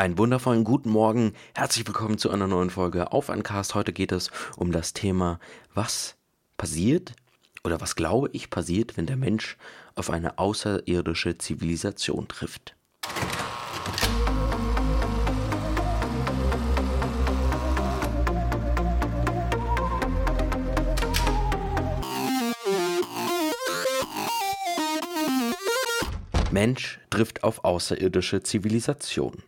Einen wundervollen guten Morgen. Herzlich willkommen zu einer neuen Folge auf Uncast. Heute geht es um das Thema, was passiert oder was glaube ich passiert, wenn der Mensch auf eine außerirdische Zivilisation trifft. Mensch trifft auf außerirdische Zivilisation.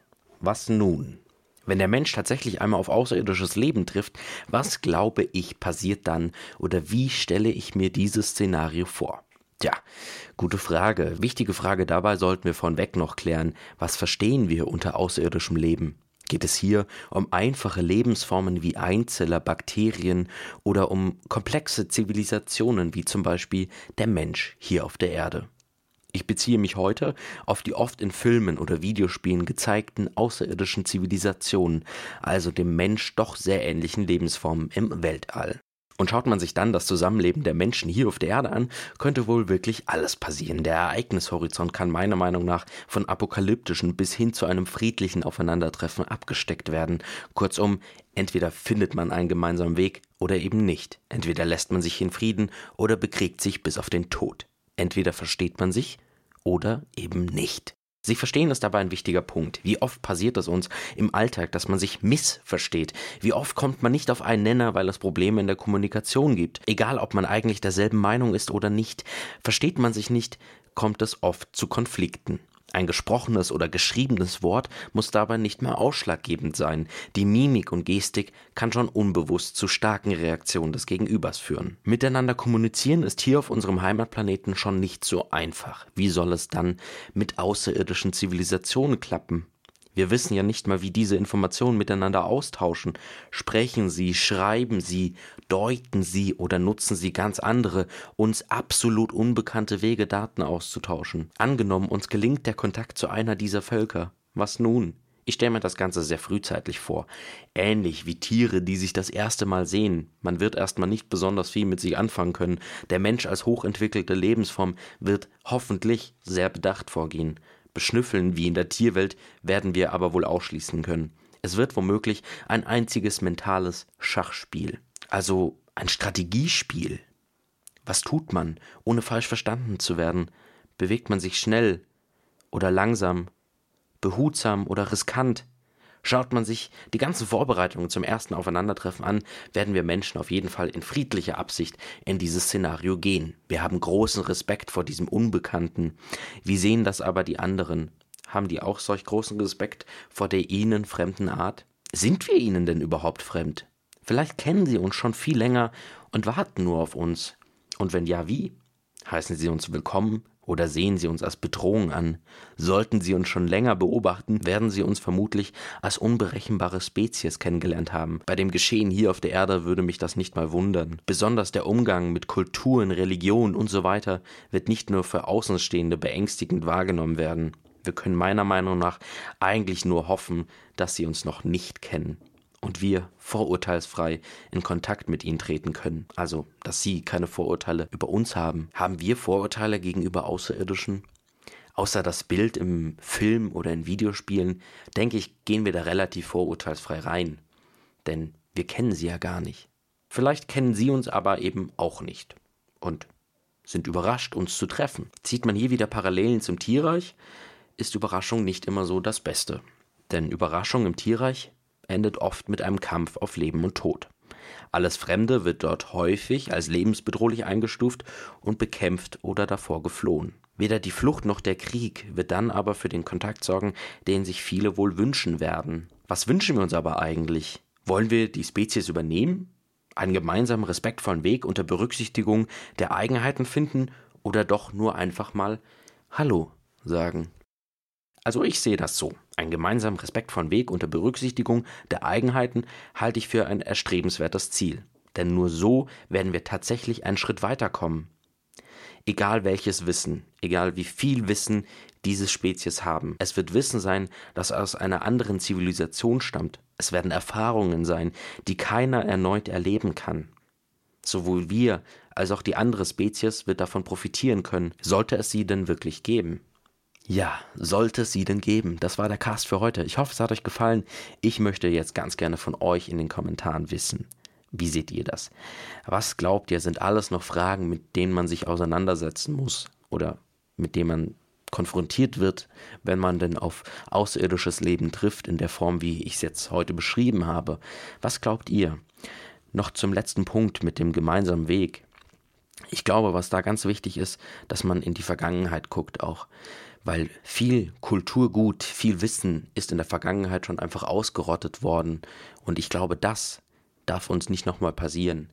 Was nun? Wenn der Mensch tatsächlich einmal auf außerirdisches Leben trifft, was glaube ich passiert dann oder wie stelle ich mir dieses Szenario vor? Tja, gute Frage. Wichtige Frage dabei sollten wir von weg noch klären. Was verstehen wir unter außerirdischem Leben? Geht es hier um einfache Lebensformen wie Einzeller, Bakterien oder um komplexe Zivilisationen wie zum Beispiel der Mensch hier auf der Erde? Ich beziehe mich heute auf die oft in Filmen oder Videospielen gezeigten außerirdischen Zivilisationen, also dem Mensch doch sehr ähnlichen Lebensformen im Weltall. Und schaut man sich dann das Zusammenleben der Menschen hier auf der Erde an, könnte wohl wirklich alles passieren. Der Ereignishorizont kann meiner Meinung nach von apokalyptischen bis hin zu einem friedlichen Aufeinandertreffen abgesteckt werden. Kurzum, entweder findet man einen gemeinsamen Weg oder eben nicht. Entweder lässt man sich in Frieden oder bekriegt sich bis auf den Tod. Entweder versteht man sich oder eben nicht. Sich verstehen ist dabei ein wichtiger Punkt. Wie oft passiert es uns im Alltag, dass man sich missversteht? Wie oft kommt man nicht auf einen Nenner, weil es Probleme in der Kommunikation gibt? Egal, ob man eigentlich derselben Meinung ist oder nicht. Versteht man sich nicht, kommt es oft zu Konflikten. Ein gesprochenes oder geschriebenes Wort muss dabei nicht mehr ausschlaggebend sein. Die Mimik und Gestik kann schon unbewusst zu starken Reaktionen des Gegenübers führen. Miteinander kommunizieren ist hier auf unserem Heimatplaneten schon nicht so einfach. Wie soll es dann mit außerirdischen Zivilisationen klappen? Wir wissen ja nicht mal, wie diese Informationen miteinander austauschen. Sprechen sie, schreiben sie, deuten sie oder nutzen sie ganz andere, uns absolut unbekannte Wege, Daten auszutauschen. Angenommen, uns gelingt der Kontakt zu einer dieser Völker. Was nun? Ich stelle mir das Ganze sehr frühzeitlich vor. Ähnlich wie Tiere, die sich das erste Mal sehen. Man wird erstmal nicht besonders viel mit sich anfangen können. Der Mensch als hochentwickelte Lebensform wird hoffentlich sehr bedacht vorgehen. Beschnüffeln wie in der Tierwelt werden wir aber wohl ausschließen können. Es wird womöglich ein einziges mentales Schachspiel, also ein Strategiespiel. Was tut man, ohne falsch verstanden zu werden? Bewegt man sich schnell oder langsam, behutsam oder riskant? Schaut man sich die ganzen Vorbereitungen zum ersten Aufeinandertreffen an, werden wir Menschen auf jeden Fall in friedlicher Absicht in dieses Szenario gehen. Wir haben großen Respekt vor diesem Unbekannten. Wie sehen das aber die anderen? Haben die auch solch großen Respekt vor der ihnen fremden Art? Sind wir ihnen denn überhaupt fremd? Vielleicht kennen sie uns schon viel länger und warten nur auf uns. Und wenn ja, wie? Heißen sie uns willkommen? Oder sehen sie uns als Bedrohung an? Sollten sie uns schon länger beobachten, werden sie uns vermutlich als unberechenbare Spezies kennengelernt haben. Bei dem Geschehen hier auf der Erde würde mich das nicht mal wundern. Besonders der Umgang mit Kulturen, Religion und so weiter wird nicht nur für Außenstehende beängstigend wahrgenommen werden. Wir können meiner Meinung nach eigentlich nur hoffen, dass sie uns noch nicht kennen und wir vorurteilsfrei in Kontakt mit ihnen treten können. Also, dass sie keine Vorurteile über uns haben. Haben wir Vorurteile gegenüber Außerirdischen? Außer das Bild im Film oder in Videospielen, denke ich, gehen wir da relativ vorurteilsfrei rein. Denn wir kennen sie ja gar nicht. Vielleicht kennen sie uns aber eben auch nicht. Und sind überrascht, uns zu treffen. Zieht man hier wieder Parallelen zum Tierreich, ist Überraschung nicht immer so das Beste. Denn Überraschung im Tierreich endet oft mit einem Kampf auf Leben und Tod. Alles Fremde wird dort häufig als lebensbedrohlich eingestuft und bekämpft oder davor geflohen. Weder die Flucht noch der Krieg wird dann aber für den Kontakt sorgen, den sich viele wohl wünschen werden. Was wünschen wir uns aber eigentlich? Wollen wir die Spezies übernehmen? Einen gemeinsamen respektvollen Weg unter Berücksichtigung der Eigenheiten finden oder doch nur einfach mal Hallo sagen? Also ich sehe das so. Einen gemeinsamen respektvollen Weg unter Berücksichtigung der Eigenheiten halte ich für ein erstrebenswertes Ziel. Denn nur so werden wir tatsächlich einen Schritt weiterkommen. Egal welches Wissen, egal wie viel Wissen diese Spezies haben, es wird Wissen sein, das aus einer anderen Zivilisation stammt. Es werden Erfahrungen sein, die keiner erneut erleben kann. Sowohl wir als auch die andere Spezies wird davon profitieren können, sollte es sie denn wirklich geben. Ja, sollte es sie denn geben. Das war der Cast für heute. Ich hoffe, es hat euch gefallen. Ich möchte jetzt ganz gerne von euch in den Kommentaren wissen. Wie seht ihr das? Was glaubt ihr, sind alles noch Fragen, mit denen man sich auseinandersetzen muss oder mit denen man konfrontiert wird, wenn man denn auf außerirdisches Leben trifft, in der Form, wie ich es jetzt heute beschrieben habe? Was glaubt ihr? Noch zum letzten Punkt mit dem gemeinsamen Weg. Ich glaube, was da ganz wichtig ist, dass man in die Vergangenheit guckt auch weil viel Kulturgut, viel Wissen ist in der Vergangenheit schon einfach ausgerottet worden und ich glaube, das darf uns nicht nochmal passieren,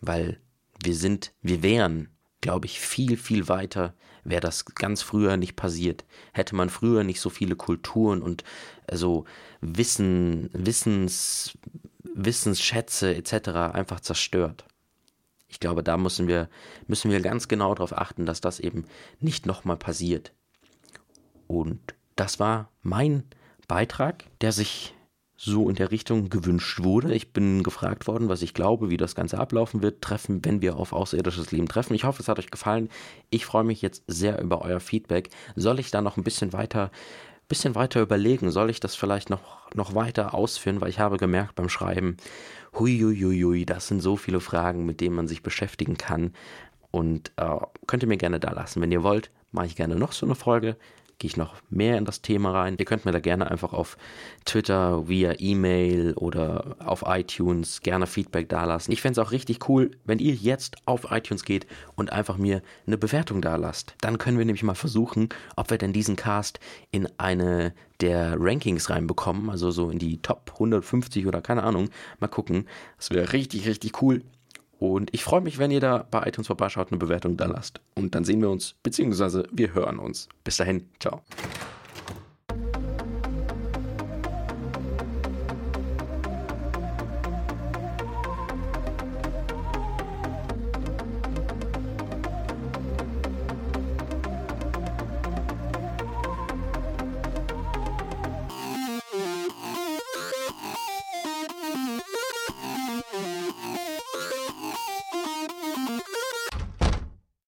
weil wir sind, wir wären, glaube ich, viel, viel weiter, wäre das ganz früher nicht passiert. Hätte man früher nicht so viele Kulturen und so also Wissen, Wissens, Wissensschätze etc. einfach zerstört. Ich glaube, da müssen wir, müssen wir ganz genau darauf achten, dass das eben nicht nochmal passiert. Und das war mein Beitrag, der sich so in der Richtung gewünscht wurde. Ich bin gefragt worden, was ich glaube, wie das Ganze ablaufen wird, treffen, wenn wir auf außerirdisches Leben treffen. Ich hoffe, es hat euch gefallen. Ich freue mich jetzt sehr über euer Feedback. Soll ich da noch ein bisschen weiter, bisschen weiter überlegen? Soll ich das vielleicht noch, noch weiter ausführen? Weil ich habe gemerkt beim Schreiben, huiuiuiui, das sind so viele Fragen, mit denen man sich beschäftigen kann. Und äh, könnt ihr mir gerne da lassen. Wenn ihr wollt, mache ich gerne noch so eine Folge gehe ich noch mehr in das Thema rein. Ihr könnt mir da gerne einfach auf Twitter, via E-Mail oder auf iTunes gerne Feedback dalassen. Ich fände es auch richtig cool, wenn ihr jetzt auf iTunes geht und einfach mir eine Bewertung dalasst. Dann können wir nämlich mal versuchen, ob wir denn diesen Cast in eine der Rankings reinbekommen, also so in die Top 150 oder keine Ahnung. Mal gucken. Das wäre richtig, richtig cool. Und ich freue mich, wenn ihr da bei iTunes vorbeischaut, eine Bewertung da lasst. Und dann sehen wir uns, beziehungsweise wir hören uns. Bis dahin, ciao.